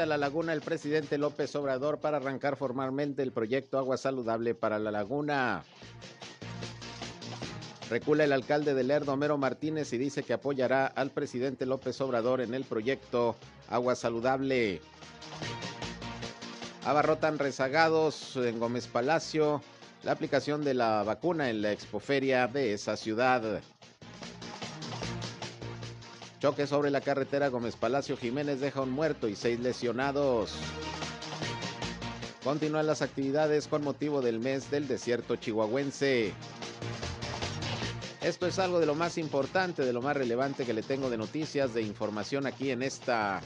Visita la laguna el presidente López Obrador para arrancar formalmente el proyecto Agua Saludable para la Laguna. Recula el alcalde de Lerdo, Homero Martínez, y dice que apoyará al presidente López Obrador en el proyecto Agua Saludable. Abarrotan rezagados en Gómez Palacio la aplicación de la vacuna en la expoferia de esa ciudad. Choque sobre la carretera Gómez Palacio Jiménez deja un muerto y seis lesionados. Continúan las actividades con motivo del mes del desierto chihuahuense. Esto es algo de lo más importante, de lo más relevante que le tengo de noticias, de información aquí en esta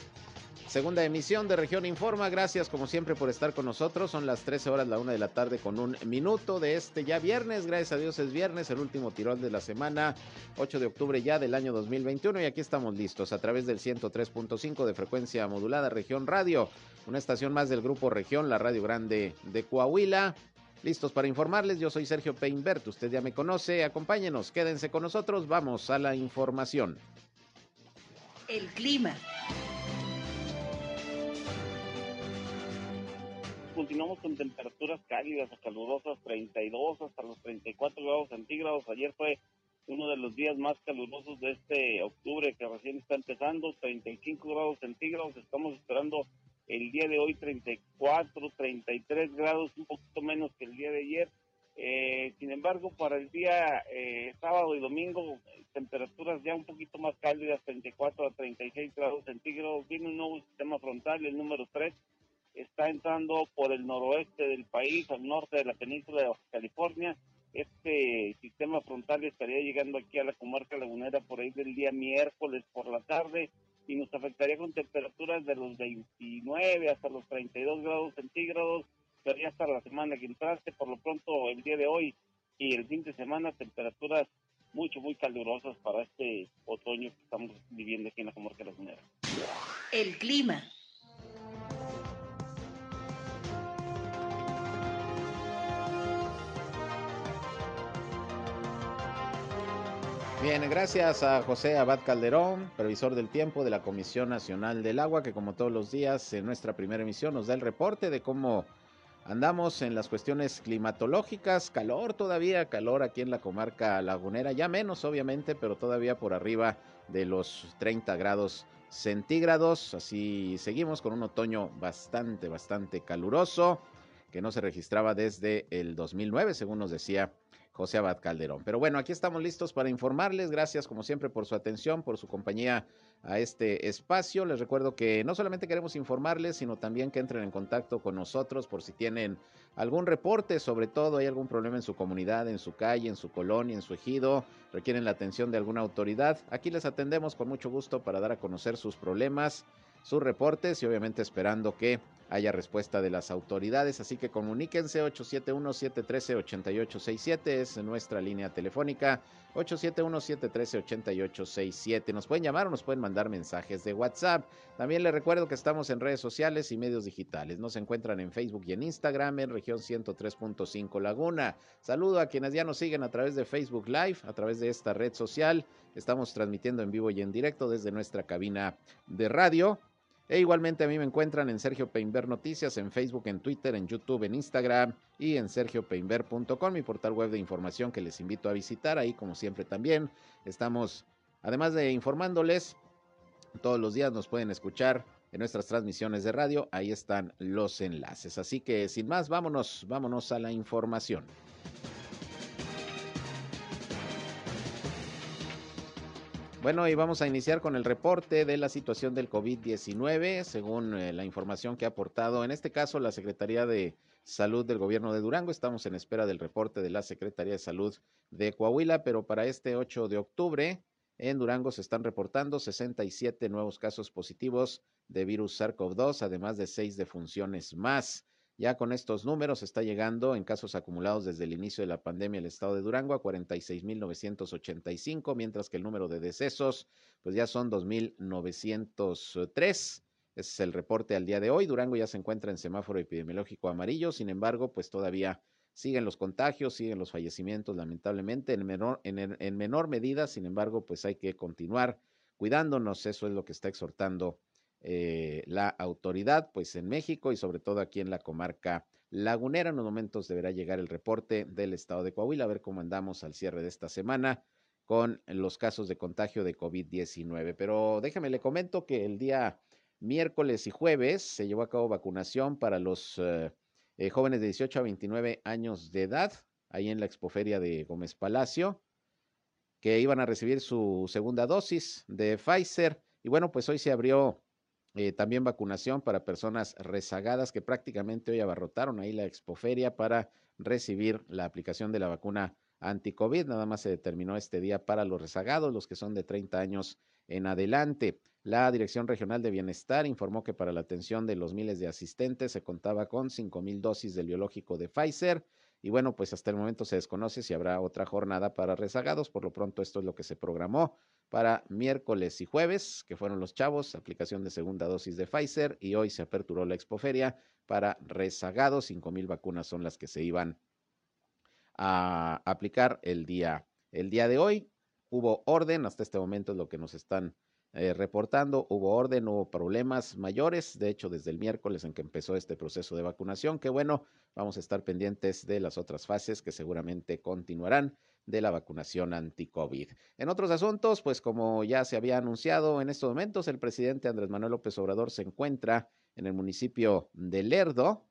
Segunda emisión de Región Informa. Gracias como siempre por estar con nosotros. Son las 13 horas, la una de la tarde con un minuto de este ya viernes. Gracias a Dios es viernes, el último tirón de la semana, 8 de octubre ya del año 2021. Y aquí estamos listos a través del 103.5 de frecuencia modulada Región Radio, una estación más del grupo Región, la Radio Grande de Coahuila. Listos para informarles, yo soy Sergio Peinbert, usted ya me conoce, acompáñenos, quédense con nosotros, vamos a la información. El clima. Continuamos con temperaturas cálidas o calurosas, 32 hasta los 34 grados centígrados. Ayer fue uno de los días más calurosos de este octubre que recién está empezando, 35 grados centígrados. Estamos esperando el día de hoy 34, 33 grados, un poquito menos que el día de ayer. Eh, sin embargo, para el día eh, sábado y domingo, temperaturas ya un poquito más cálidas, 34 a 36 grados centígrados. Viene un nuevo sistema frontal, el número 3, está entrando por el noroeste del país, al norte de la península de California. Este sistema frontal estaría llegando aquí a la comarca lagunera por ahí del día miércoles por la tarde y nos afectaría con temperaturas de los 29 hasta los 32 grados centígrados, sería hasta la semana que entraste, por lo pronto el día de hoy y el fin de semana temperaturas mucho, muy calurosas para este otoño que estamos viviendo aquí en la comarca lagunera. El clima. Bien, gracias a José Abad Calderón, previsor del tiempo de la Comisión Nacional del Agua, que como todos los días en nuestra primera emisión nos da el reporte de cómo andamos en las cuestiones climatológicas, calor todavía, calor aquí en la comarca lagunera, ya menos obviamente, pero todavía por arriba de los 30 grados centígrados, así seguimos con un otoño bastante, bastante caluroso que no se registraba desde el 2009, según nos decía José Abad Calderón. Pero bueno, aquí estamos listos para informarles. Gracias como siempre por su atención, por su compañía a este espacio. Les recuerdo que no solamente queremos informarles, sino también que entren en contacto con nosotros por si tienen algún reporte, sobre todo hay algún problema en su comunidad, en su calle, en su colonia, en su ejido, requieren la atención de alguna autoridad. Aquí les atendemos con mucho gusto para dar a conocer sus problemas sus reportes y obviamente esperando que haya respuesta de las autoridades. Así que comuníquense 871-713-8867 es nuestra línea telefónica 871-713-8867. Nos pueden llamar o nos pueden mandar mensajes de WhatsApp. También les recuerdo que estamos en redes sociales y medios digitales. Nos encuentran en Facebook y en Instagram en región 103.5 Laguna. Saludo a quienes ya nos siguen a través de Facebook Live, a través de esta red social. Estamos transmitiendo en vivo y en directo desde nuestra cabina de radio. E igualmente a mí me encuentran en Sergio Peinber Noticias, en Facebook, en Twitter, en YouTube, en Instagram y en sergiopeinber.com, mi portal web de información que les invito a visitar. Ahí, como siempre, también estamos, además de informándoles, todos los días nos pueden escuchar en nuestras transmisiones de radio. Ahí están los enlaces. Así que sin más, vámonos, vámonos a la información. Bueno, y vamos a iniciar con el reporte de la situación del COVID-19, según eh, la información que ha aportado, en este caso, la Secretaría de Salud del Gobierno de Durango. Estamos en espera del reporte de la Secretaría de Salud de Coahuila, pero para este 8 de octubre, en Durango se están reportando 67 nuevos casos positivos de virus SARS-CoV-2, además de seis defunciones más. Ya con estos números está llegando en casos acumulados desde el inicio de la pandemia el estado de Durango a 46.985, mientras que el número de decesos pues ya son 2.903. Ese es el reporte al día de hoy. Durango ya se encuentra en semáforo epidemiológico amarillo, sin embargo, pues todavía siguen los contagios, siguen los fallecimientos, lamentablemente, en menor, en, en menor medida, sin embargo, pues hay que continuar cuidándonos, eso es lo que está exhortando eh, la autoridad, pues en México y sobre todo aquí en la comarca lagunera. En unos momentos deberá llegar el reporte del estado de Coahuila, a ver cómo andamos al cierre de esta semana con los casos de contagio de COVID-19. Pero déjame le comento que el día miércoles y jueves se llevó a cabo vacunación para los eh, eh, jóvenes de 18 a 29 años de edad, ahí en la expoferia de Gómez Palacio, que iban a recibir su segunda dosis de Pfizer. Y bueno, pues hoy se abrió eh, también vacunación para personas rezagadas que prácticamente hoy abarrotaron ahí la expoferia para recibir la aplicación de la vacuna anti-COVID. Nada más se determinó este día para los rezagados, los que son de 30 años en adelante. La Dirección Regional de Bienestar informó que para la atención de los miles de asistentes se contaba con 5 mil dosis del biológico de Pfizer. Y bueno, pues hasta el momento se desconoce si habrá otra jornada para rezagados. Por lo pronto, esto es lo que se programó para miércoles y jueves, que fueron los chavos, aplicación de segunda dosis de Pfizer, y hoy se aperturó la expoferia para rezagados, cinco mil vacunas son las que se iban a aplicar el día, el día de hoy. Hubo orden, hasta este momento es lo que nos están eh, reportando, hubo orden, hubo problemas mayores, de hecho desde el miércoles en que empezó este proceso de vacunación, que bueno, vamos a estar pendientes de las otras fases que seguramente continuarán de la vacunación anti-COVID. En otros asuntos, pues como ya se había anunciado en estos momentos, el presidente Andrés Manuel López Obrador se encuentra en el municipio de Lerdo,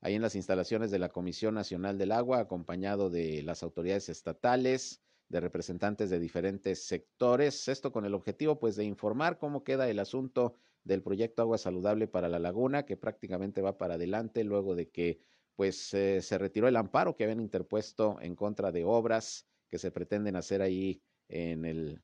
ahí en las instalaciones de la Comisión Nacional del Agua, acompañado de las autoridades estatales, de representantes de diferentes sectores. Esto con el objetivo, pues, de informar cómo queda el asunto del proyecto Agua Saludable para la Laguna, que prácticamente va para adelante luego de que pues eh, se retiró el amparo que habían interpuesto en contra de obras que se pretenden hacer ahí en el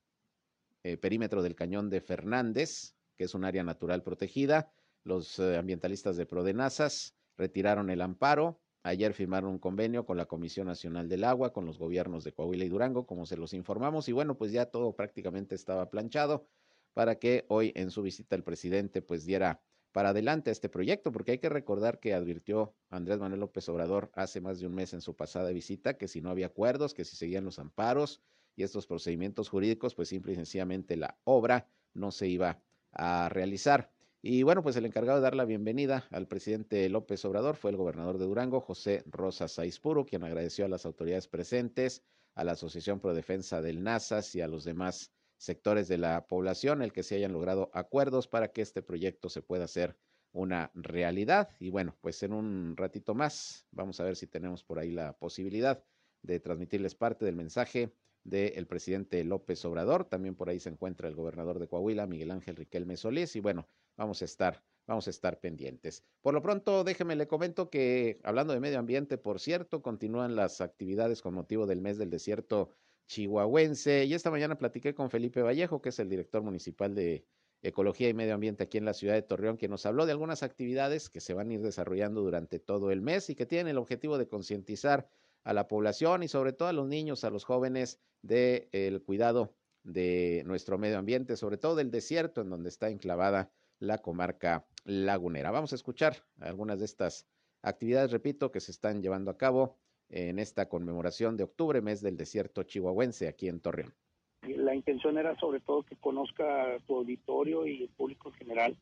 eh, perímetro del cañón de Fernández, que es un área natural protegida. Los eh, ambientalistas de Prodenazas retiraron el amparo. Ayer firmaron un convenio con la Comisión Nacional del Agua, con los gobiernos de Coahuila y Durango, como se los informamos. Y bueno, pues ya todo prácticamente estaba planchado para que hoy en su visita el presidente pues diera para adelante este proyecto, porque hay que recordar que advirtió Andrés Manuel López Obrador hace más de un mes en su pasada visita que si no había acuerdos, que si seguían los amparos y estos procedimientos jurídicos, pues simple y sencillamente la obra no se iba a realizar. Y bueno, pues el encargado de dar la bienvenida al presidente López Obrador fue el gobernador de Durango, José Rosa Saizpuro, quien agradeció a las autoridades presentes, a la Asociación Pro Defensa del NASAS y a los demás sectores de la población, el que se hayan logrado acuerdos para que este proyecto se pueda hacer una realidad. Y bueno, pues en un ratito más vamos a ver si tenemos por ahí la posibilidad de transmitirles parte del mensaje del presidente López Obrador. También por ahí se encuentra el gobernador de Coahuila, Miguel Ángel Riquelme Solís. Y bueno, vamos a estar, vamos a estar pendientes. Por lo pronto, déjeme le comento que hablando de medio ambiente, por cierto, continúan las actividades con motivo del mes del desierto chihuahuense. Y esta mañana platiqué con Felipe Vallejo, que es el director municipal de Ecología y Medio Ambiente aquí en la ciudad de Torreón, que nos habló de algunas actividades que se van a ir desarrollando durante todo el mes y que tienen el objetivo de concientizar a la población y sobre todo a los niños, a los jóvenes del el cuidado de nuestro medio ambiente, sobre todo del desierto en donde está enclavada la comarca lagunera. Vamos a escuchar algunas de estas actividades, repito, que se están llevando a cabo en esta conmemoración de octubre, mes del desierto chihuahuense aquí en Torreón. La intención era sobre todo que conozca tu auditorio y el público en general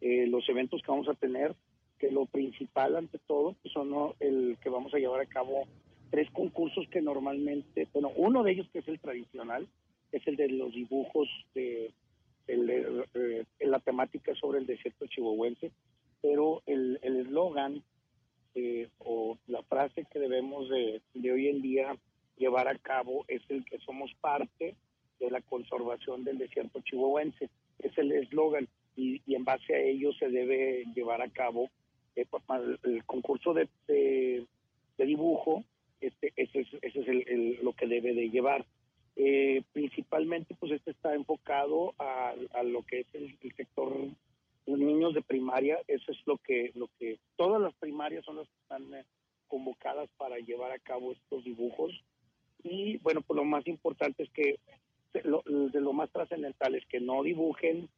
eh, los eventos que vamos a tener, que lo principal ante todo pues son el que vamos a llevar a cabo tres concursos que normalmente, bueno, uno de ellos que es el tradicional, es el de los dibujos de, eh, la temática sobre el desierto chihuahuense, pero el eslogan eh, o la frase que debemos de, hoy en día llevar a cabo es el que somos parte de la conservación del desierto chihuahuense. Es el eslogan y, en base a ello se debe llevar a cabo eh, el, concurso de, dibujo. Este, ese es, ese es lo que debe de llevar. Eh, principalmente, pues este está enfocado a, lo que es el, sector los niños de primaria, eso es lo que, lo que, todas las primarias son las que están eh, convocadas para llevar a cabo estos dibujos. Y bueno, pues lo más importante es que, lo, de lo más trascendental es que no dibujen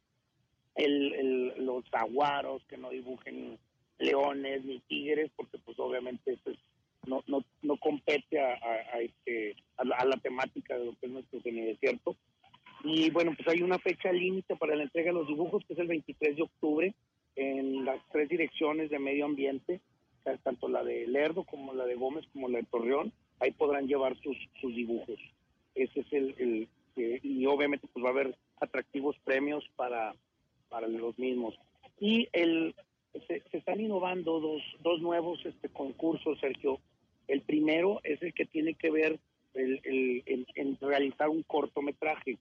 el, los aguaros, que no dibujen leones ni tigres, porque pues obviamente eso no, no, no compete a, este, a, la, temática de lo que es nuestro semidesierto. Y bueno, pues hay una fecha límite para la entrega de los dibujos, que es el 23 de octubre, en las tres direcciones de medio ambiente, tanto la de Lerdo como la de Gómez como la de Torreón, ahí podrán llevar sus, sus dibujos. Ese es el, el y obviamente pues va a haber atractivos premios para, para los mismos. Y el, se, están innovando dos, dos nuevos este, concursos, Sergio. El primero es el que tiene que ver el, en, realizar un cortometraje.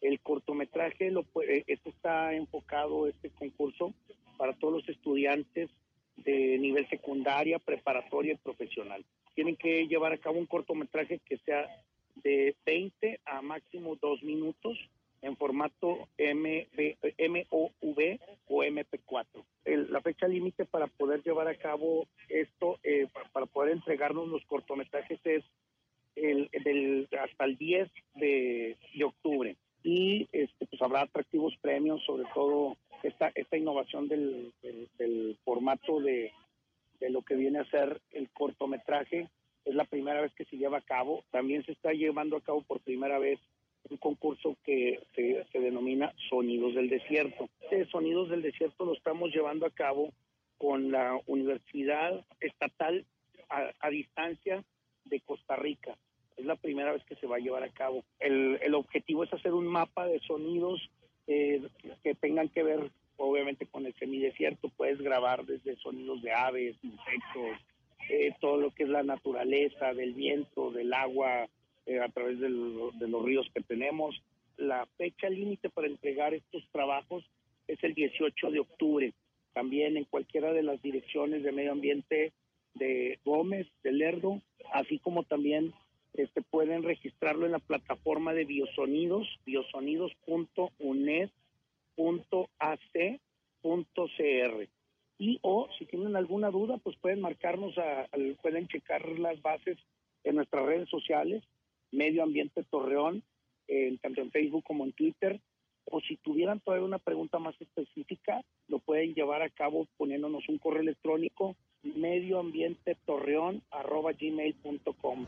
El cortometraje lo este está enfocado, este concurso, para todos los estudiantes de nivel secundaria, preparatoria y profesional. Tienen que llevar a cabo un cortometraje que sea de 20 a máximo 2 minutos en formato MV, MOV o MP4. la fecha límite para poder llevar a cabo esto, eh, para, poder entregarnos los cortometrajes es el, del, hasta el 10 de, octubre. Y este, pues habrá atractivos premios, sobre todo esta, esta innovación del, del, formato de, de lo que viene a ser el cortometraje. Es la primera vez que se lleva a cabo. También se está llevando a cabo por primera vez un concurso que se, denomina Sonidos del Desierto. Este Sonidos del Desierto lo estamos llevando a cabo con la Universidad Estatal a, distancia de Costa Rica. Es la primera vez que se va a llevar a cabo. El, objetivo es hacer un mapa de sonidos eh, que tengan que ver, obviamente, con el semidesierto. Puedes grabar desde sonidos de aves, insectos, eh, todo lo que es la naturaleza, del viento, del agua, eh, a través de, los ríos que tenemos. La fecha límite para entregar estos trabajos es el 18 de octubre. También en cualquiera de las direcciones de medio ambiente de Gómez, de Lerdo, así como también este, pueden registrarlo en la plataforma de biosonidos, biosonidos.uned.ac.cr. Y o si tienen alguna duda, pues pueden marcarnos, a, pueden checar las bases en nuestras redes sociales Medio Ambiente Torreón, tanto en Facebook como en Twitter. O si tuvieran todavía una pregunta más específica, lo pueden llevar a cabo poniéndonos un correo electrónico medioambientetorreón.gmail.com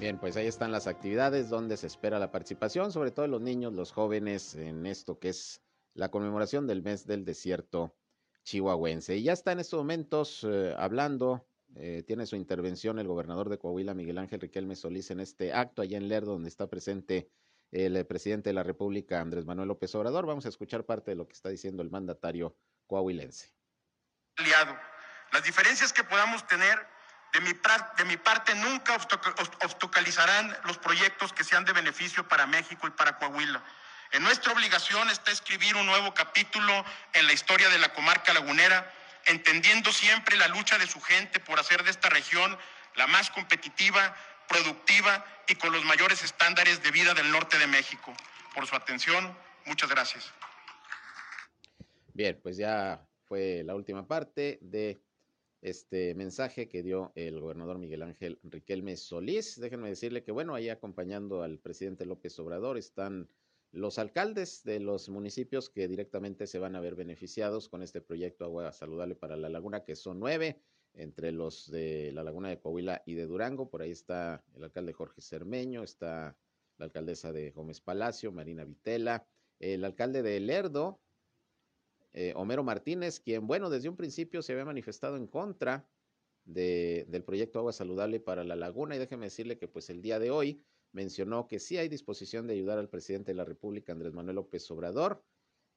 Bien, pues ahí están las actividades donde se espera la participación, sobre todo los niños, los jóvenes, en esto que es la conmemoración del mes del desierto chihuahuense. Y ya está en estos momentos eh, hablando eh, tiene su intervención el gobernador de Coahuila, Miguel Ángel Riquelme Solís, en este acto allá en Lerdo, donde está presente el eh, presidente de la República, Andrés Manuel López Obrador. Vamos a escuchar parte de lo que está diciendo el mandatario coahuilense. Aliado, las diferencias que podamos tener de mi, de mi parte nunca obstaculizarán los proyectos que sean de beneficio para México y para Coahuila. En nuestra obligación está escribir un nuevo capítulo en la historia de la comarca lagunera entendiendo siempre la lucha de su gente por hacer de esta región la más competitiva, productiva y con los mayores estándares de vida del norte de México. Por su atención, muchas gracias. Bien, pues ya fue la última parte de este mensaje que dio el gobernador Miguel Ángel Riquelme Solís. Déjenme decirle que, bueno, ahí acompañando al presidente López Obrador están los alcaldes de los municipios que directamente se van a ver beneficiados con este proyecto Agua Saludable para la Laguna, que son nueve, entre los de la Laguna de Coahuila y de Durango. Por ahí está el alcalde Jorge Cermeño, está la alcaldesa de Gómez Palacio, Marina Vitela, el alcalde de Lerdo, eh, Homero Martínez, quien, bueno, desde un principio se había manifestado en contra de, del proyecto Agua Saludable para la Laguna. Y déjeme decirle que, pues, el día de hoy mencionó que sí hay disposición de ayudar al presidente de la República, Andrés Manuel López Obrador,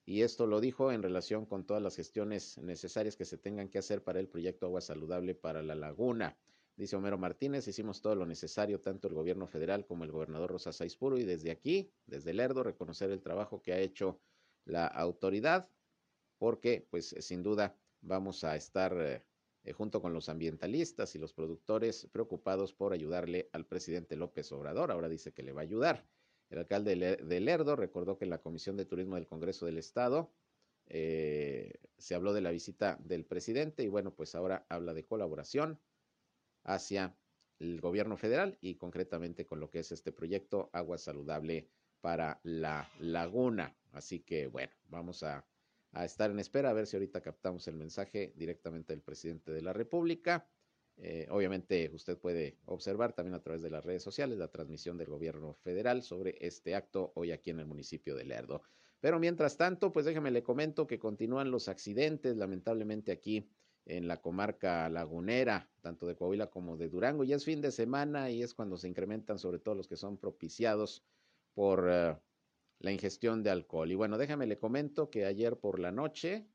y esto lo dijo en relación con todas las gestiones necesarias que se tengan que hacer para el proyecto Agua Saludable para la Laguna. Dice Homero Martínez, hicimos todo lo necesario, tanto el gobierno federal como el gobernador Rosa Saispuro, y desde aquí, desde Lerdo, reconocer el trabajo que ha hecho la autoridad, porque pues sin duda vamos a estar eh, eh, junto con los ambientalistas y los productores preocupados por ayudarle al presidente López Obrador. Ahora dice que le va a ayudar. El alcalde de Lerdo recordó que en la Comisión de Turismo del Congreso del Estado eh, se habló de la visita del presidente y bueno, pues ahora habla de colaboración hacia el gobierno federal y concretamente con lo que es este proyecto Agua Saludable para la Laguna. Así que bueno, vamos a, estar en espera a ver si ahorita captamos el mensaje directamente del presidente de la República. Eh, obviamente usted puede observar también a través de las redes sociales la transmisión del gobierno federal sobre este acto hoy aquí en el municipio de Lerdo. Pero mientras tanto, pues déjeme le comento que continúan los accidentes, lamentablemente aquí en la comarca lagunera, tanto de Coahuila como de Durango. Ya es fin de semana y es cuando se incrementan sobre todo los que son propiciados por eh, la ingestión de alcohol. Y bueno, déjame le comento que ayer por la noche,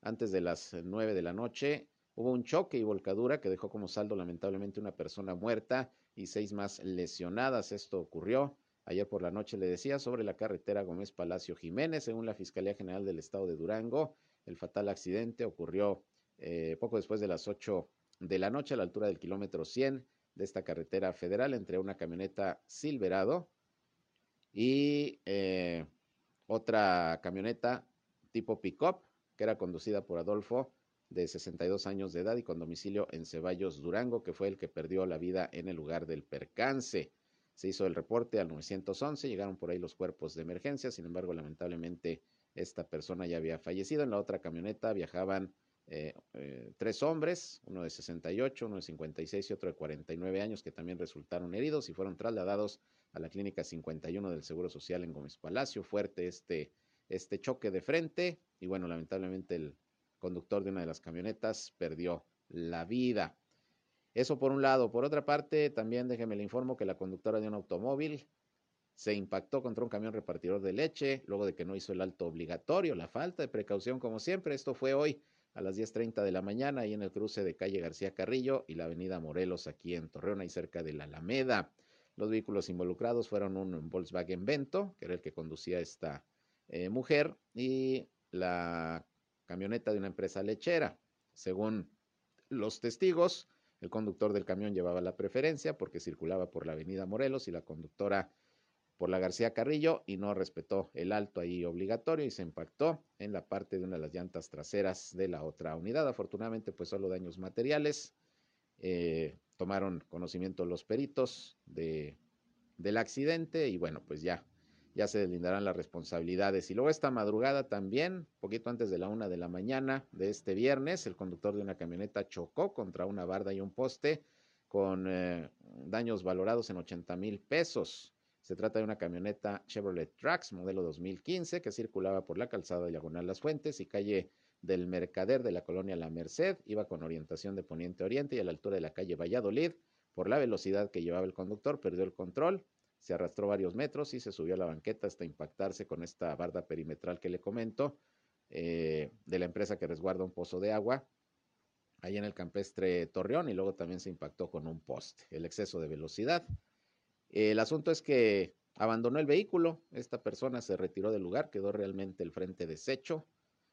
antes de las nueve de la noche, hubo un choque y volcadura que dejó como saldo lamentablemente una persona muerta y seis más lesionadas. Esto ocurrió ayer por la noche, le decía, sobre la carretera Gómez Palacio Jiménez, según la Fiscalía General del Estado de Durango. El fatal accidente ocurrió eh, poco después de las 8 de la noche a la altura del kilómetro 100 de esta carretera federal entre una camioneta Silverado y eh, otra camioneta tipo pick-up que era conducida por Adolfo de 62 años de edad y con domicilio en Ceballos, Durango, que fue el que perdió la vida en el lugar del percance. Se hizo el reporte al 911, llegaron por ahí los cuerpos de emergencia, sin embargo, lamentablemente esta persona ya había fallecido. En la otra camioneta viajaban eh, eh, tres hombres, uno de 68, uno de 56 y otro de 49 años que también resultaron heridos y fueron trasladados a la clínica 51 del Seguro Social en Gómez Palacio. Fuerte este, este choque de frente y bueno, lamentablemente el conductor de una de las camionetas perdió la vida. Eso por un lado. Por otra parte, también déjeme le informo que la conductora de un automóvil se impactó contra un camión repartidor de leche luego de que no hizo el alto obligatorio, la falta de precaución como siempre. Esto fue hoy a las 10.30 de la mañana, ahí en el cruce de calle García Carrillo y la avenida Morelos, aquí en Torreón, ahí cerca de la Alameda. Los vehículos involucrados fueron un Volkswagen Vento, que era el que conducía esta eh, mujer, y la camioneta de una empresa lechera. Según los testigos, el conductor del camión llevaba la preferencia porque circulaba por la avenida Morelos y la conductora por la García Carrillo y no respetó el alto ahí obligatorio y se impactó en la parte de una de las llantas traseras de la otra unidad. Afortunadamente, pues solo daños materiales. Eh, tomaron conocimiento los peritos de, del accidente y bueno, pues ya, ya se deslindarán las responsabilidades. Y luego esta madrugada también, poquito antes de la una de la mañana de este viernes, el conductor de una camioneta chocó contra una barda y un poste con eh, daños valorados en 80 mil pesos. Se trata de una camioneta Chevrolet Trax modelo 2015 que circulaba por la calzada Diagonal Las Fuentes y calle del Mercader de la colonia La Merced. Iba con orientación de poniente oriente y a la altura de la calle Valladolid. Por la velocidad que llevaba el conductor, perdió el control, se arrastró varios metros y se subió a la banqueta hasta impactarse con esta barda perimetral que le comento eh, de la empresa que resguarda un pozo de agua ahí en el campestre Torreón y luego también se impactó con un poste. El exceso de velocidad el asunto es que abandonó el vehículo, esta persona se retiró del lugar, quedó realmente el frente deshecho,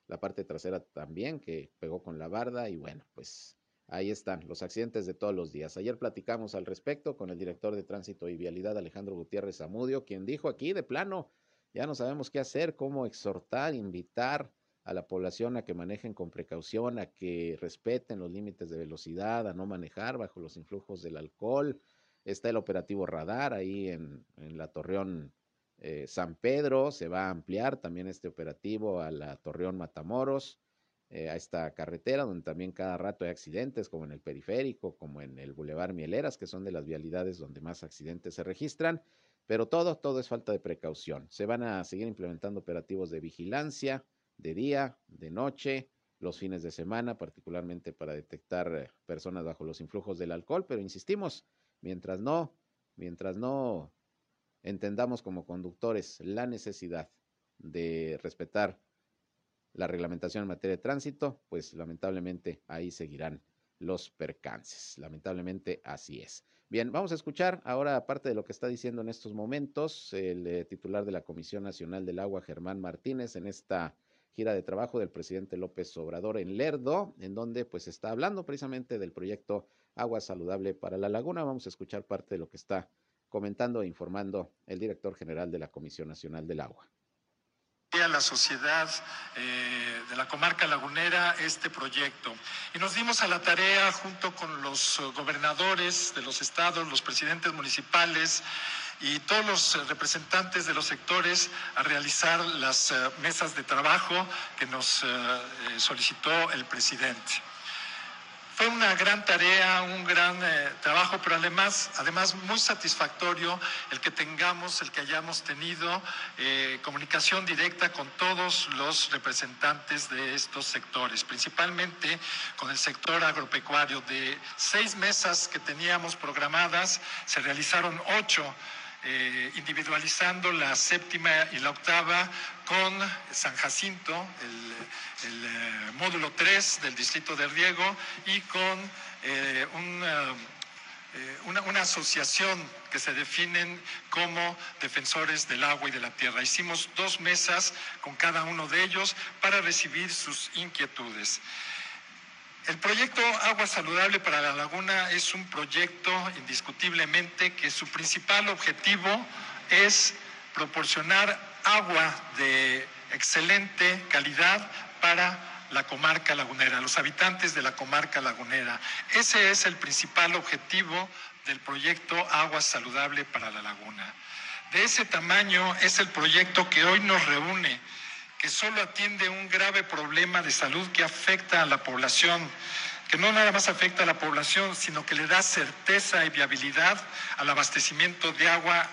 la parte trasera también, que pegó con la barda y bueno, pues ahí están los accidentes de todos los días. Ayer platicamos al respecto con el director de Tránsito y Vialidad, Alejandro Gutiérrez Zamudio, quien dijo aquí de plano, ya no sabemos qué hacer, cómo exhortar, invitar a la población a que manejen con precaución, a que respeten los límites de velocidad, a no manejar bajo los influjos del alcohol, Está el operativo radar ahí en, la Torreón eh, San Pedro. Se va a ampliar también este operativo a la Torreón Matamoros, eh, a esta carretera donde también cada rato hay accidentes, como en el periférico, como en el Boulevard Mieleras, que son de las vialidades donde más accidentes se registran. Pero todo, todo es falta de precaución. Se van a seguir implementando operativos de vigilancia de día, de noche, los fines de semana, particularmente para detectar personas bajo los influjos del alcohol, pero insistimos, Mientras no, mientras no entendamos como conductores la necesidad de respetar la reglamentación en materia de tránsito, pues lamentablemente ahí seguirán los percances. Lamentablemente así es. Bien, vamos a escuchar ahora, aparte de lo que está diciendo en estos momentos, el eh, titular de la Comisión Nacional del Agua, Germán Martínez, en esta gira de trabajo del presidente López Obrador en Lerdo, en donde pues está hablando precisamente del proyecto Agua Saludable para la Laguna. Vamos a escuchar parte de lo que está comentando e informando el director general de la Comisión Nacional del Agua a la sociedad eh, de la comarca lagunera este proyecto. Y nos dimos a la tarea, junto con los gobernadores de los estados, los presidentes municipales y todos los representantes de los sectores, a realizar las eh, mesas de trabajo que nos eh, solicitó el presidente. Fue una gran tarea, un gran eh, trabajo, pero además, además muy satisfactorio el que tengamos, el que hayamos tenido eh, comunicación directa con todos los representantes de estos sectores, principalmente con el sector agropecuario. De seis mesas que teníamos programadas, se realizaron ocho eh, individualizando la séptima y la octava con San Jacinto, el, eh, módulo 3 del distrito de Riego, y con eh, una, una, asociación que se definen como defensores del agua y de la tierra. Hicimos dos mesas con cada uno de ellos para recibir sus inquietudes. El proyecto Agua Saludable para la Laguna es un proyecto indiscutiblemente que su principal objetivo es proporcionar agua de excelente calidad para la comarca lagunera, los habitantes de la comarca lagunera. Ese es el principal objetivo del proyecto Agua Saludable para la Laguna. De ese tamaño es el proyecto que hoy nos reúne que solo atiende un grave problema de salud que afecta a la población, que no nada más afecta a la población, sino que le da certeza y viabilidad al abastecimiento de agua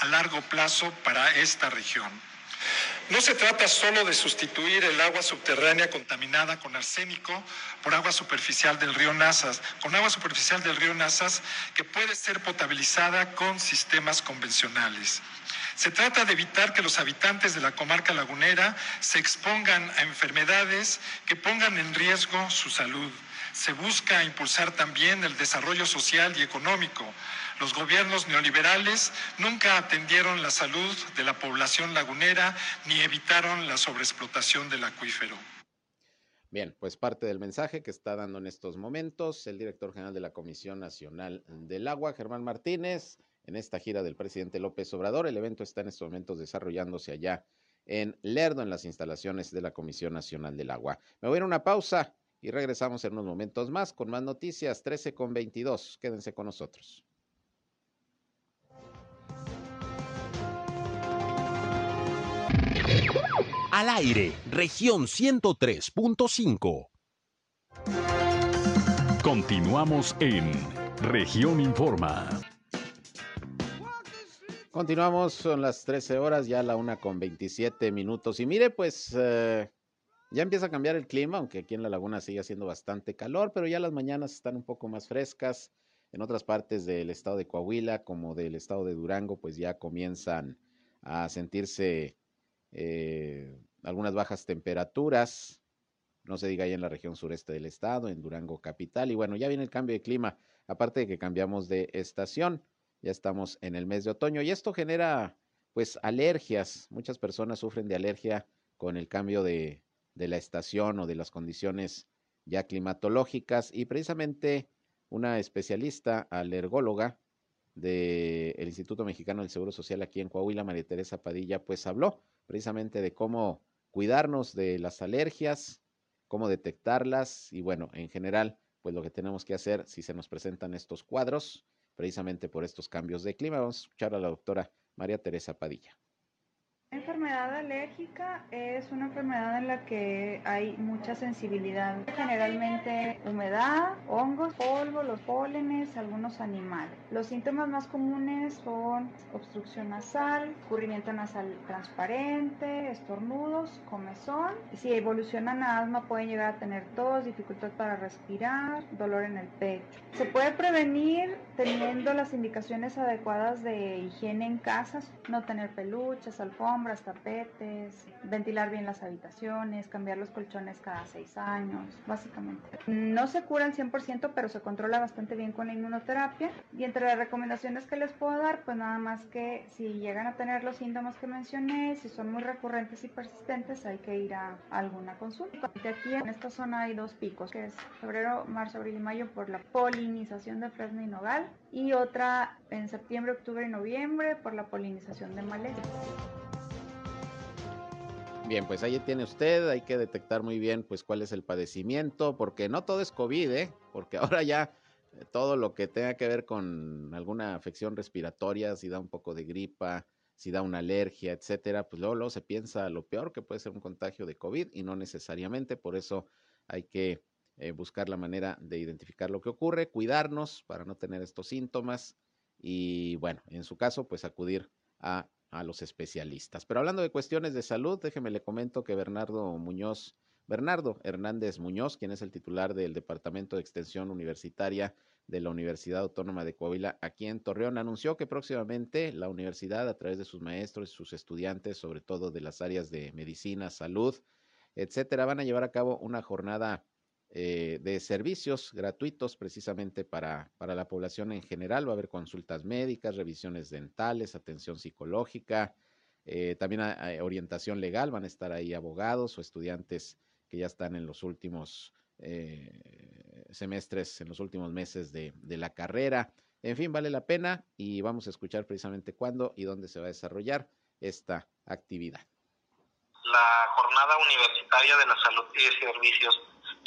a largo plazo para esta región. No se trata solo de sustituir el agua subterránea contaminada con arsénico por agua superficial del río Nazas, con agua superficial del río Nazas que puede ser potabilizada con sistemas convencionales. Se trata de evitar que los habitantes de la comarca lagunera se expongan a enfermedades que pongan en riesgo su salud. Se busca impulsar también el desarrollo social y económico. Los gobiernos neoliberales nunca atendieron la salud de la población lagunera ni evitaron la sobreexplotación del acuífero. Bien, pues parte del mensaje que está dando en estos momentos el director general de la Comisión Nacional del Agua, Germán Martínez en esta gira del presidente López Obrador. El evento está en estos momentos desarrollándose allá en Lerdo, en las instalaciones de la Comisión Nacional del Agua. Me voy a una pausa y regresamos en unos momentos más con más noticias, 13 con 22. Quédense con nosotros. Al aire, región 103.5. Continuamos en región Informa. Continuamos, son las 13 horas, ya la una con 27 minutos. Y mire, pues eh, ya empieza a cambiar el clima, aunque aquí en la laguna sigue haciendo bastante calor, pero ya las mañanas están un poco más frescas. En otras partes del estado de Coahuila, como del estado de Durango, pues ya comienzan a sentirse eh, algunas bajas temperaturas. No se diga ahí en la región sureste del estado, en Durango capital. Y bueno, ya viene el cambio de clima, aparte de que cambiamos de estación. Ya estamos en el mes de otoño y esto genera pues alergias. Muchas personas sufren de alergia con el cambio de, la estación o de las condiciones ya climatológicas y precisamente una especialista alergóloga del Instituto Mexicano del Seguro Social aquí en Coahuila, María Teresa Padilla, pues habló precisamente de cómo cuidarnos de las alergias, cómo detectarlas y bueno, en general, pues lo que tenemos que hacer si se nos presentan estos cuadros precisamente por estos cambios de clima. Vamos a escuchar a la doctora María Teresa Padilla. Enfermedad alérgica es una enfermedad en la que hay mucha sensibilidad, generalmente humedad, hongos, polvo, los pólenes, algunos animales. Los síntomas más comunes son obstrucción nasal, escurrimiento nasal transparente, estornudos, comezón. Si evolucionan a asma pueden llegar a tener tos, dificultad para respirar, dolor en el pecho. Se puede prevenir teniendo las indicaciones adecuadas de higiene en casa, no tener peluches, alfombras, alfombras, tapetes, ventilar bien las habitaciones, cambiar los colchones cada seis años, básicamente. No se cura al 100%, pero se controla bastante bien con la inmunoterapia. Y entre las recomendaciones que les puedo dar, pues nada más que si llegan a tener los síntomas que mencioné, si son muy recurrentes y persistentes, hay que ir a alguna consulta. Aquí en esta zona hay dos picos, que es febrero, marzo, abril y mayo por la polinización de fresno y nogal y otra en septiembre, octubre y noviembre por la polinización de malezas. Bien, pues ahí tiene usted, hay que detectar muy bien pues cuál es el padecimiento, porque no todo es COVID, ¿eh? porque ahora ya eh, todo lo que tenga que ver con alguna afección respiratoria, si da un poco de gripa, si da una alergia, etcétera, pues luego, luego se piensa lo peor que puede ser un contagio de COVID y no necesariamente, por eso hay que eh, buscar la manera de identificar lo que ocurre, cuidarnos para no tener estos síntomas y bueno, en su caso, pues acudir a, a los especialistas. Pero hablando de cuestiones de salud, déjeme le comento que Bernardo Muñoz, Bernardo Hernández Muñoz, quien es el titular del Departamento de Extensión Universitaria de la Universidad Autónoma de Coahuila aquí en Torreón, anunció que próximamente la universidad, a través de sus maestros y sus estudiantes, sobre todo de las áreas de medicina, salud, etcétera, van a llevar a cabo una jornada eh, de servicios gratuitos precisamente para, para la población en general. Va a haber consultas médicas, revisiones dentales, atención psicológica, eh, también orientación legal. Van a estar ahí abogados o estudiantes que ya están en los últimos eh, semestres, en los últimos meses de, de la carrera. En fin, vale la pena y vamos a escuchar precisamente cuándo y dónde se va a desarrollar esta actividad. La jornada universitaria de la salud y de servicios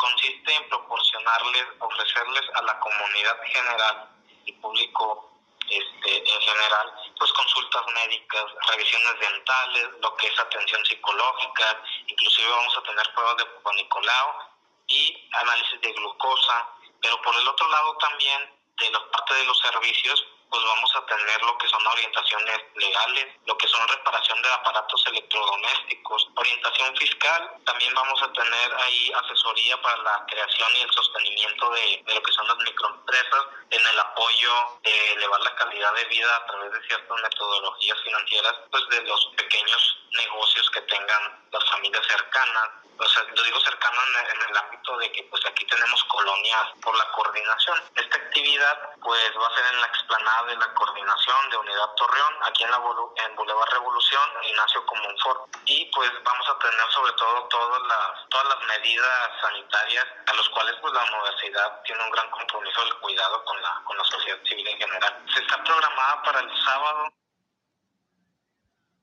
consiste en proporcionarles, ofrecerles a la comunidad general y público este, en general, pues consultas médicas, revisiones dentales, lo que es atención psicológica, inclusive vamos a tener pruebas de Nicolao y análisis de glucosa, pero por el otro lado también de la parte de los servicios, pues vamos a tener lo que son orientaciones legales, lo que son reparación de aparatos electrodomésticos, orientación fiscal, también vamos a tener ahí asesoría para la creación y el sostenimiento de, lo que son las microempresas en el apoyo de elevar la calidad de vida a través de ciertas metodologías financieras, pues de los pequeños negocios que tengan las familias cercanas, o sea, lo digo cercano en, el ámbito de que pues aquí tenemos colonias por la coordinación. Esta actividad pues va a ser en la explanada de la coordinación de Unidad Torreón, aquí en, la, en Boulevard Revolución, Ignacio Comunfort. Y pues vamos a tener sobre todo todas las, todas las medidas sanitarias a los cuales pues la universidad tiene un gran compromiso del cuidado con la, con la sociedad civil en general. Se está programada para el sábado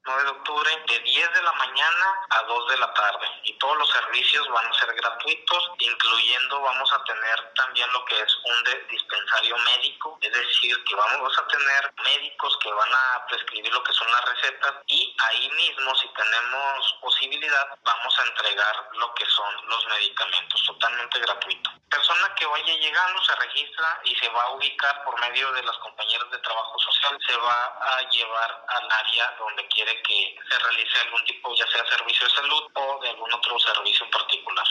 9 de octubre de 10 de la mañana a 2 de la tarde y todos los servicios van a ser gratuitos, incluyendo vamos a tener también lo que es un dispensario médico, es decir, que vamos a tener médicos que van a prescribir lo que son las recetas y ahí mismo si tenemos posibilidad vamos a entregar lo que son los medicamentos totalmente gratuito. Persona que vaya llegando se registra y se va a ubicar por medio de las compañeras de trabajo social, se va a llevar al área donde quiere que se realice algún tipo, ya sea servicio de salud o de algún otro servicio en particular.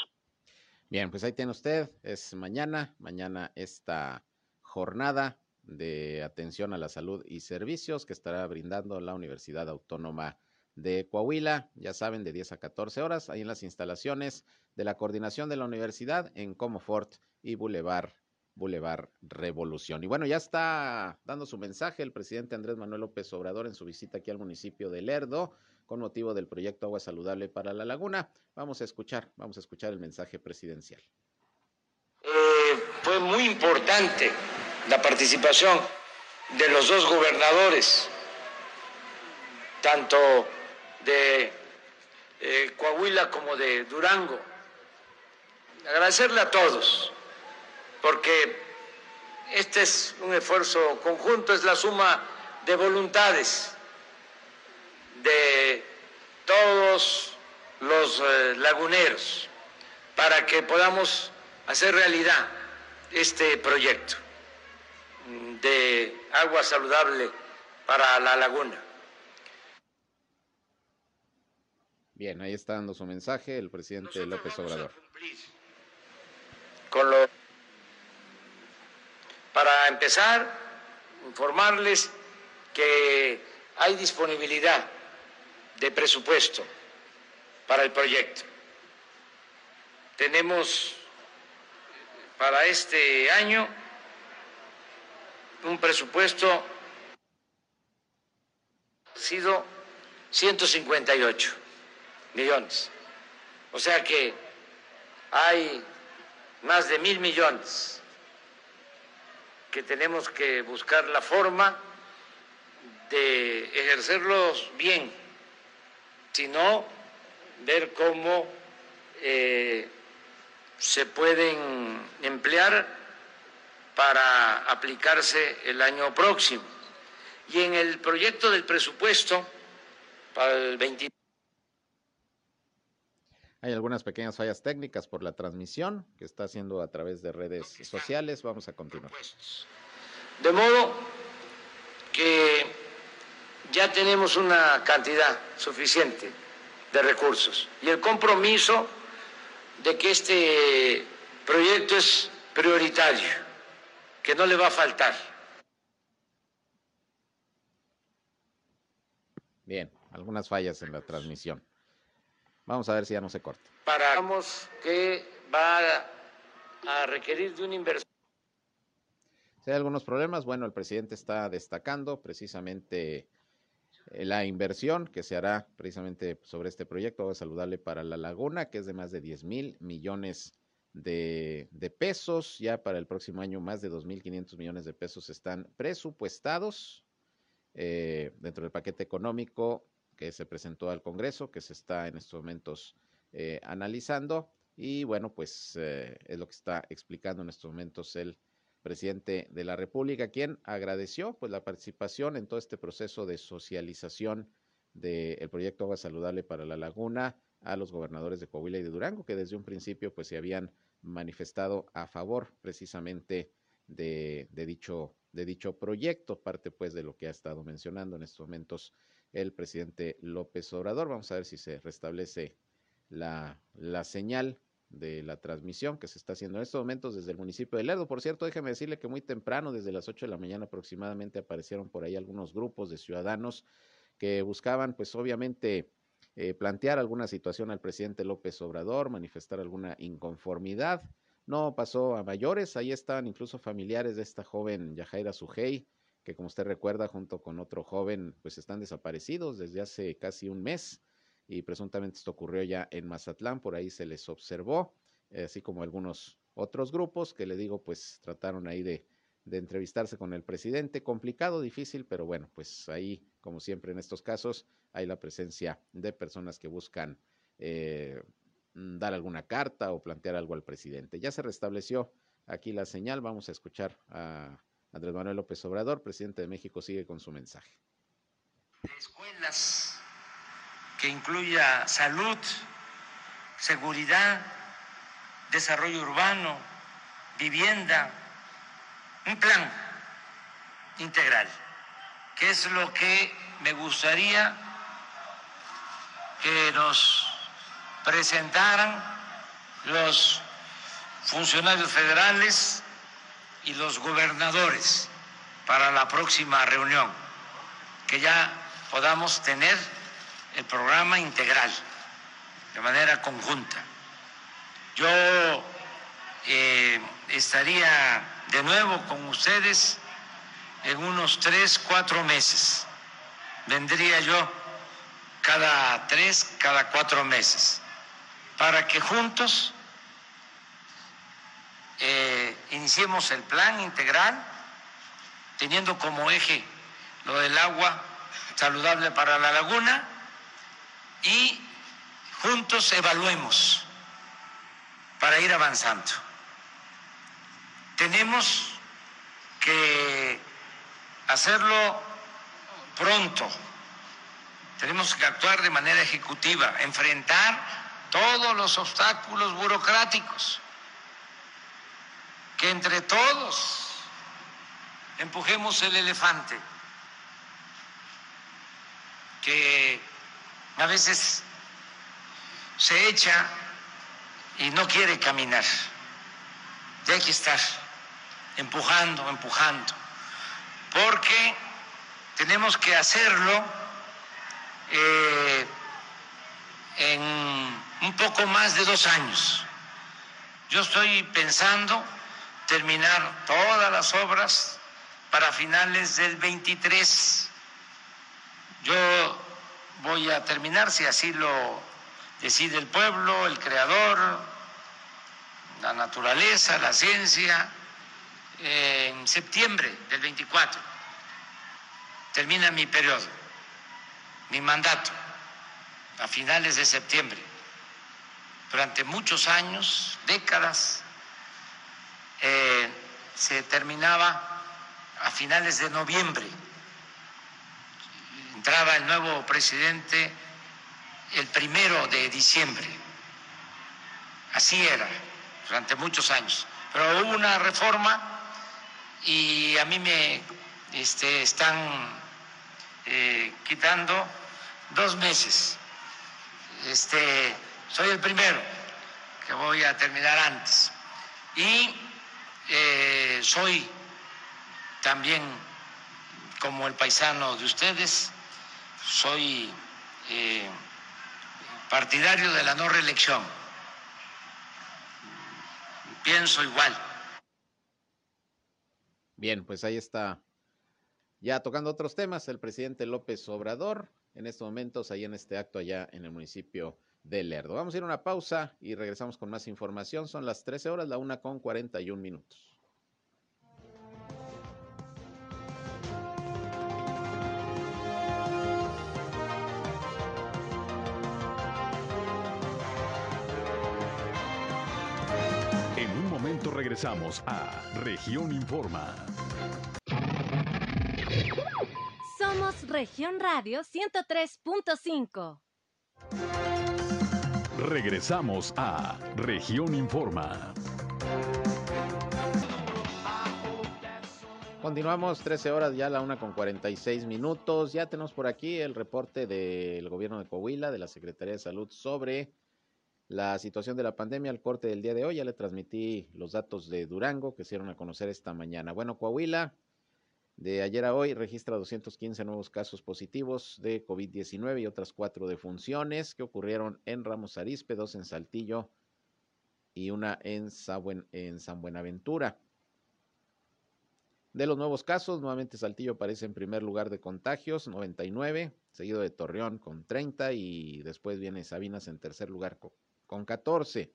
Bien, pues ahí tiene usted, es mañana, mañana esta jornada de atención a la salud y servicios que estará brindando la Universidad Autónoma de Coahuila, ya saben, de 10 a 14 horas, ahí en las instalaciones de la coordinación de la universidad en Comofort y Boulevard Boulevard Revolución. Y bueno, ya está dando su mensaje el presidente Andrés Manuel López Obrador en su visita aquí al municipio de Lerdo con motivo del proyecto Agua Saludable para la Laguna. Vamos a escuchar, vamos a escuchar el mensaje presidencial. Eh, fue muy importante la participación de los dos gobernadores, tanto de eh, Coahuila como de Durango. Agradecerle a todos porque este es un esfuerzo conjunto, es la suma de voluntades de todos los eh, laguneros para que podamos hacer realidad este proyecto de agua saludable para la laguna. Bien, ahí está dando su mensaje el presidente López Obrador. Con lo para empezar, informarles que hay disponibilidad de presupuesto para el proyecto. Tenemos para este año un presupuesto sido 158 millones. O sea que hay más de mil millones que tenemos que buscar la forma de ejercerlos bien, sino ver cómo eh, se pueden emplear para aplicarse el año próximo. Y en el proyecto del presupuesto para el 20. Hay algunas pequeñas fallas técnicas por la transmisión que está haciendo a través de redes sociales. Vamos a continuar. De modo que ya tenemos una cantidad suficiente de recursos y el compromiso de que este proyecto es prioritario, que no le va a faltar. Bien, algunas fallas en la transmisión. Vamos a ver si ya no se corta. Paramos que va a requerir de una inversión. Si hay algunos problemas, bueno, el presidente está destacando precisamente eh, la inversión que se hará precisamente sobre este proyecto saludable para la laguna, que es de más de 10 mil millones de, de, pesos. Ya para el próximo año, más de 2.500 millones de pesos están presupuestados eh, dentro del paquete económico que se presentó al Congreso, que se está en estos momentos eh, analizando. Y bueno, pues eh, es lo que está explicando en estos momentos el presidente de la República, quien agradeció pues la participación en todo este proceso de socialización del proyecto Agua Saludable para la Laguna a los gobernadores de Coahuila y de Durango, que desde un principio pues se habían manifestado a favor precisamente de, de dicho, de dicho proyecto, parte pues de lo que ha estado mencionando en estos momentos el presidente López Obrador. Vamos a ver si se restablece la, la señal de la transmisión que se está haciendo en estos momentos desde el municipio de Lerdo. Por cierto, déjeme decirle que muy temprano, desde las 8 de la mañana aproximadamente, aparecieron por ahí algunos grupos de ciudadanos que buscaban, pues obviamente, eh, plantear alguna situación al presidente López Obrador, manifestar alguna inconformidad. No pasó a mayores, ahí estaban incluso familiares de esta joven Yajaira Sujei, que como usted recuerda, junto con otro joven, pues están desaparecidos desde hace casi un mes y presuntamente esto ocurrió ya en Mazatlán, por ahí se les observó, eh, así como algunos otros grupos que le digo, pues trataron ahí de, de entrevistarse con el presidente, complicado, difícil, pero bueno, pues ahí, como siempre en estos casos, hay la presencia de personas que buscan eh, dar alguna carta o plantear algo al presidente. Ya se restableció aquí la señal, vamos a escuchar a Andrés Manuel López Obrador, presidente de México, sigue con su mensaje. Escuelas que incluya salud, seguridad, desarrollo urbano, vivienda, un plan integral, que es lo que me gustaría que nos presentaran los funcionarios federales y los gobernadores para la próxima reunión, que ya podamos tener el programa integral de manera conjunta. Yo eh, estaría de nuevo con ustedes en unos tres, cuatro meses. Vendría yo cada tres, cada cuatro meses, para que juntos eh, iniciemos el plan integral, teniendo como eje lo del agua saludable para la laguna y juntos evaluemos para ir avanzando. Tenemos que hacerlo pronto, tenemos que actuar de manera ejecutiva, enfrentar todos los obstáculos burocráticos que entre todos empujemos el elefante, que a veces se echa y no quiere caminar. Y hay que estar empujando, empujando, porque tenemos que hacerlo eh, en un poco más de dos años. Yo estoy pensando terminar todas las obras para finales del 23. Yo voy a terminar, si así lo decide el pueblo, el creador, la naturaleza, la ciencia, en septiembre del 24. Termina mi periodo, mi mandato, a finales de septiembre. Durante muchos años, décadas, eh, se terminaba a finales de noviembre. Entraba el nuevo presidente el primero de diciembre. Así era durante muchos años. Pero hubo una reforma y a mí me este, están eh, quitando dos meses. Este, soy el primero que voy a terminar antes. Y eh, soy también, como el paisano de ustedes, soy eh, partidario de la no reelección. Pienso igual. Bien, pues ahí está. Ya tocando otros temas, el presidente López Obrador, en estos momentos, ahí en este acto allá en el municipio de Lerdo. Vamos a ir a una pausa y regresamos con más información. Son las 13 horas, la una con 41 minutos. En un momento regresamos a Región Informa. Somos Región Radio 103.5. Regresamos a Región Informa. Continuamos 13 horas, ya la una con 46 minutos. Ya tenemos por aquí el reporte del gobierno de Coahuila, de la Secretaría de Salud, sobre la situación de la pandemia al corte del día de hoy. Ya le transmití los datos de Durango que se dieron a conocer esta mañana. Bueno, Coahuila, de ayer a hoy, registra 215 nuevos casos positivos de COVID-19 y otras cuatro defunciones que ocurrieron en Ramos Arizpe, dos en Saltillo y una en San Buenaventura. De los nuevos casos, nuevamente Saltillo aparece en primer lugar de contagios, 99, seguido de Torreón con 30 y después viene Sabinas en tercer lugar con 14.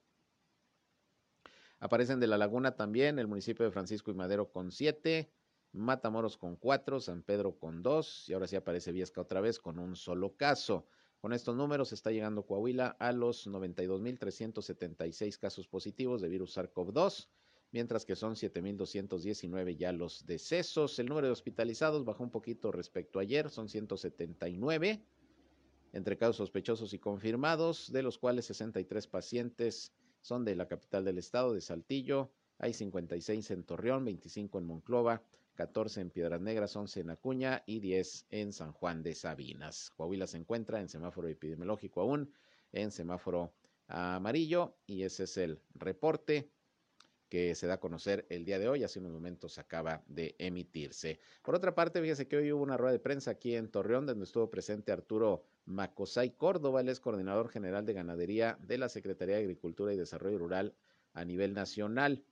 Aparecen de la Laguna también el municipio de Francisco y Madero con 7, Matamoros con 4, San Pedro con 2 y ahora sí aparece Viesca otra vez con un solo caso. Con estos números está llegando Coahuila a los 92.376 casos positivos de virus SARS-CoV-2 mientras que son 7.219 ya los decesos. El número de hospitalizados bajó un poquito respecto a ayer, son 179 entre casos sospechosos y confirmados, de los cuales 63 pacientes son de la capital del estado, de Saltillo, hay 56 en Torreón, 25 en Monclova, 14 en Piedras Negras, 11 en Acuña y 10 en San Juan de Sabinas. Coahuila se encuentra en semáforo epidemiológico aún, en semáforo amarillo y ese es el reporte que se da a conocer el día de hoy, hace unos momentos acaba de emitirse. Por otra parte, fíjese que hoy hubo una rueda de prensa aquí en Torreón, donde estuvo presente Arturo Macosay Córdoba, es coordinador general de ganadería de la Secretaría de Agricultura y Desarrollo Rural a nivel nacional.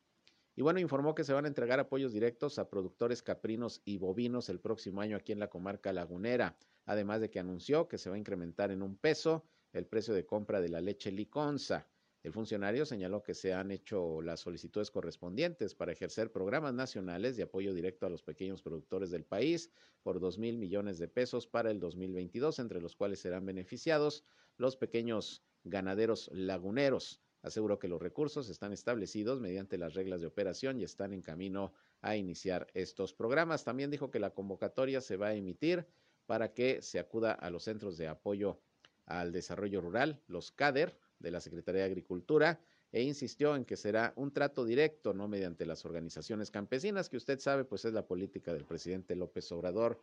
Y bueno, informó que se van a entregar apoyos directos a productores caprinos y bovinos el próximo año aquí en la comarca lagunera, además de que anunció que se va a incrementar en un peso el precio de compra de la leche liconza. El funcionario señaló que se han hecho las solicitudes correspondientes para ejercer programas nacionales de apoyo directo a los pequeños productores del país por dos mil millones de pesos para el 2022, entre los cuales serán beneficiados los pequeños ganaderos laguneros. Aseguró que los recursos están establecidos mediante las reglas de operación y están en camino a iniciar estos programas. También dijo que la convocatoria se va a emitir para que se acuda a los centros de apoyo al desarrollo rural, los CADER, de la Secretaría de Agricultura e insistió en que será un trato directo, no mediante las organizaciones campesinas, que usted sabe, pues es la política del presidente López Obrador,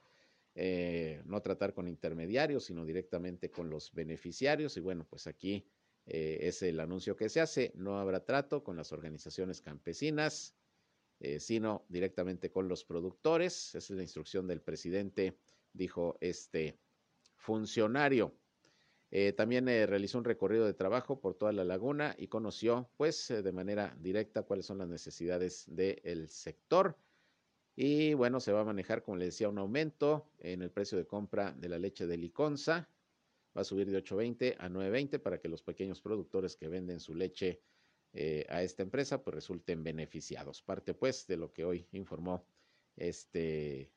eh, no tratar con intermediarios, sino directamente con los beneficiarios. Y bueno, pues aquí eh, es el anuncio que se hace, no habrá trato con las organizaciones campesinas, eh, sino directamente con los productores. Esa es la instrucción del presidente, dijo este funcionario. Eh, también realizó un recorrido de trabajo por toda la laguna y conoció, pues, de manera directa cuáles son las necesidades del sector. Y bueno, se va a manejar, como le decía, un aumento en el precio de compra de la leche de liconza. Va a subir de 8.20 a 9.20 para que los pequeños productores que venden su leche a esta empresa, pues resulten beneficiados. Parte, pues, de lo que hoy informó este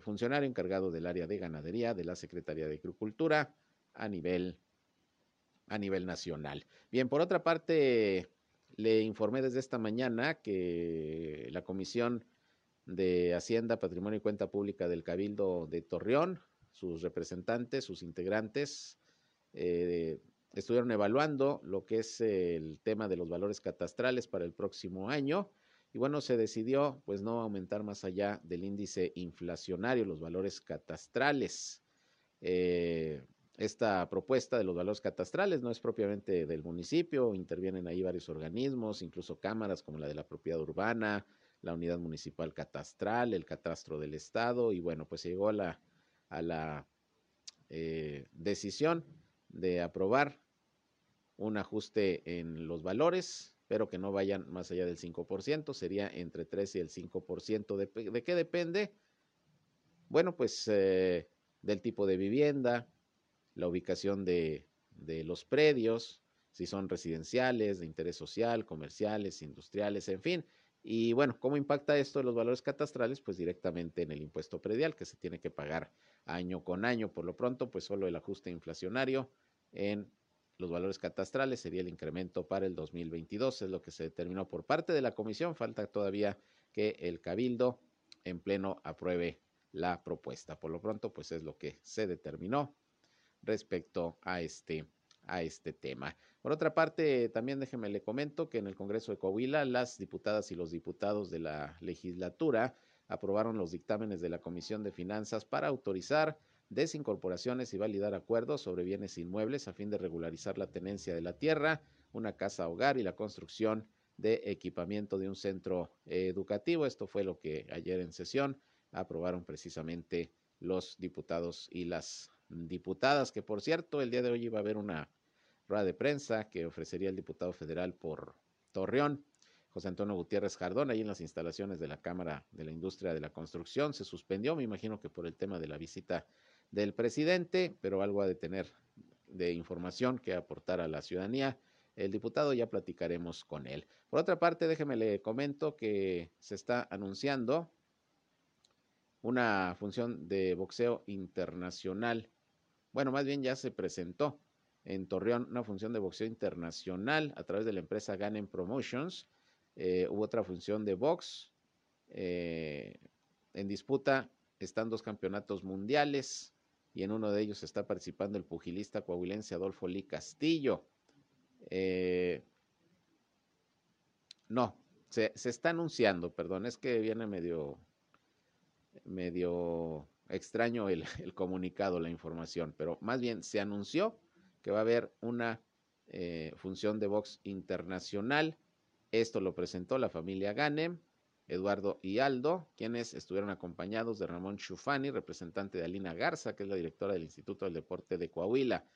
funcionario encargado del área de ganadería de la Secretaría de Agricultura a nivel, a nivel nacional. Bien, por otra parte, le informé desde esta mañana que la Comisión de Hacienda, Patrimonio y Cuenta Pública del Cabildo de Torreón, sus representantes, sus integrantes, eh, estuvieron evaluando lo que es el tema de los valores catastrales para el próximo año. Y bueno, se decidió pues no aumentar más allá del índice inflacionario, los valores catastrales. Eh, esta propuesta de los valores catastrales no es propiamente del municipio, intervienen ahí varios organismos, incluso cámaras como la de la propiedad urbana, la unidad municipal catastral, el catastro del estado, y bueno, pues se llegó a la, a la eh, decisión de aprobar un ajuste en los valores, pero que no vayan más allá del 5%, sería entre 3 y el 5%. ¿De, de qué depende? Bueno, pues eh, del tipo de vivienda, la ubicación de, los predios, si son residenciales, de interés social, comerciales, industriales, en fin. Y bueno, ¿cómo impacta esto en los valores catastrales? Pues directamente en el impuesto predial que se tiene que pagar año con año. Por lo pronto, pues solo el ajuste inflacionario en los valores catastrales sería el incremento para el 2022, es lo que se determinó por parte de la comisión. Falta todavía que el cabildo en pleno apruebe la propuesta. Por lo pronto, pues es lo que se determinó respecto a este, a este tema. Por otra parte, también déjeme le comento que en el Congreso de Coahuila las diputadas y los diputados de la legislatura aprobaron los dictámenes de la Comisión de Finanzas para autorizar desincorporaciones y validar acuerdos sobre bienes inmuebles a fin de regularizar la tenencia de la tierra, una casa hogar y la construcción de equipamiento de un centro educativo. Esto fue lo que ayer en sesión aprobaron precisamente los diputados y las diputadas, que por cierto, el día de hoy iba a haber una rueda de prensa que ofrecería el diputado federal por Torreón, José Antonio Gutiérrez Jardón, ahí en las instalaciones de la Cámara de la Industria de la Construcción. Se suspendió, me imagino que por el tema de la visita del presidente, pero algo ha de tener de información que aportar a la ciudadanía. El diputado ya platicaremos con él. Por otra parte, déjeme le comento que se está anunciando una función de boxeo internacional bueno, más bien ya se presentó en Torreón una función de boxeo internacional a través de la empresa Ganem Promotions. Eh, hubo otra función de box. Eh, en disputa están dos campeonatos mundiales y en uno de ellos está participando el pugilista coahuilense Adolfo Lee Castillo. Eh, no, se, está anunciando, perdón, es que viene medio, medio extraño el, comunicado, la información, pero más bien se anunció que va a haber una eh, función de box internacional. Esto lo presentó la familia Ganem, Eduardo y Aldo, quienes estuvieron acompañados de Ramón Chufani, representante de Alina Garza, que es la directora del Instituto del Deporte de Coahuila.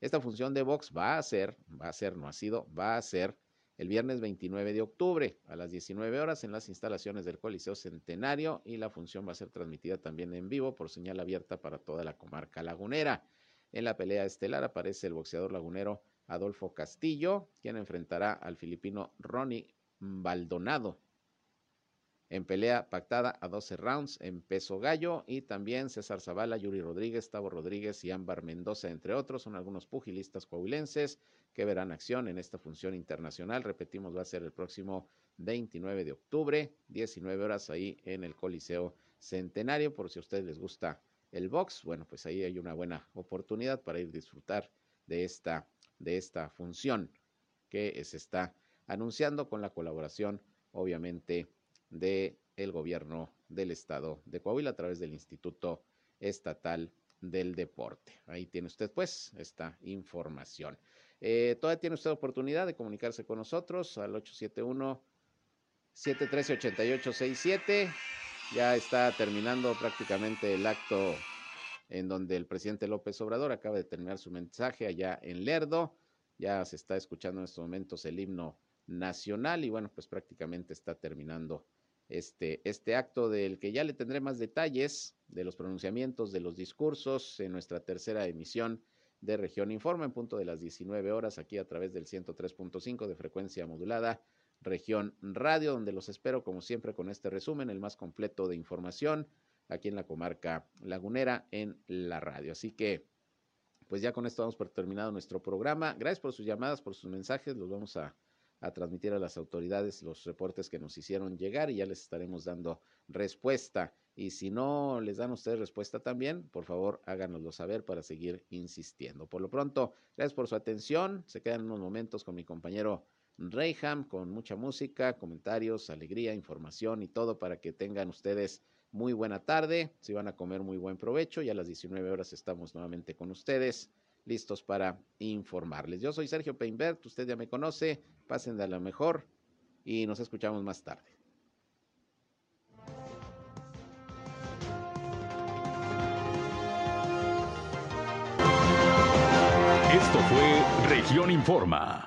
Esta función de box va a ser, va a ser, no ha sido, va a ser el viernes 29 de octubre a las 19 horas en las instalaciones del Coliseo Centenario y la función va a ser transmitida también en vivo por señal abierta para toda la comarca lagunera. En la pelea estelar aparece el boxeador lagunero Adolfo Castillo, quien enfrentará al filipino Ronnie Baldonado en pelea pactada a 12 rounds en peso gallo y también César Zavala, Yuri Rodríguez, Tavo Rodríguez y Ámbar Mendoza, entre otros, son algunos pugilistas coahuilenses que verán acción en esta función internacional. Repetimos, va a ser el próximo 29 de octubre, 19 horas ahí en el Coliseo Centenario, por si a ustedes les gusta el box, bueno, pues ahí hay una buena oportunidad para ir a disfrutar de esta, de esta función que se está anunciando con la colaboración, obviamente, del el gobierno del estado de Coahuila a través del Instituto Estatal del Deporte. Ahí tiene usted pues esta información. Eh, todavía tiene usted oportunidad de comunicarse con nosotros al 871 713 8867. Ya está terminando prácticamente el acto en donde el presidente López Obrador acaba de terminar su mensaje allá en Lerdo. Ya se está escuchando en estos momentos el himno nacional y bueno, pues prácticamente está terminando este, este acto del que ya le tendré más detalles de los pronunciamientos, de los discursos en nuestra tercera emisión de Región Informa en punto de las 19 horas aquí a través del 103.5 de frecuencia modulada Región Radio, donde los espero como siempre con este resumen, el más completo de información aquí en la comarca lagunera en la radio. Así que, pues ya con esto vamos por terminado nuestro programa. Gracias por sus llamadas, por sus mensajes. Los vamos a, transmitir a las autoridades los reportes que nos hicieron llegar y ya les estaremos dando respuesta. Y si no les dan ustedes respuesta también, por favor háganoslo saber para seguir insistiendo. Por lo pronto, gracias por su atención. Se quedan unos momentos con mi compañero Reyham con mucha música, comentarios, alegría, información y todo para que tengan ustedes muy buena tarde, si van a comer muy buen provecho y a las 19 horas estamos nuevamente con ustedes, listos para informarles. Yo soy Sergio Peinbert, usted ya me conoce, pasen de lo mejor y nos escuchamos más tarde. Esto fue Región Informa.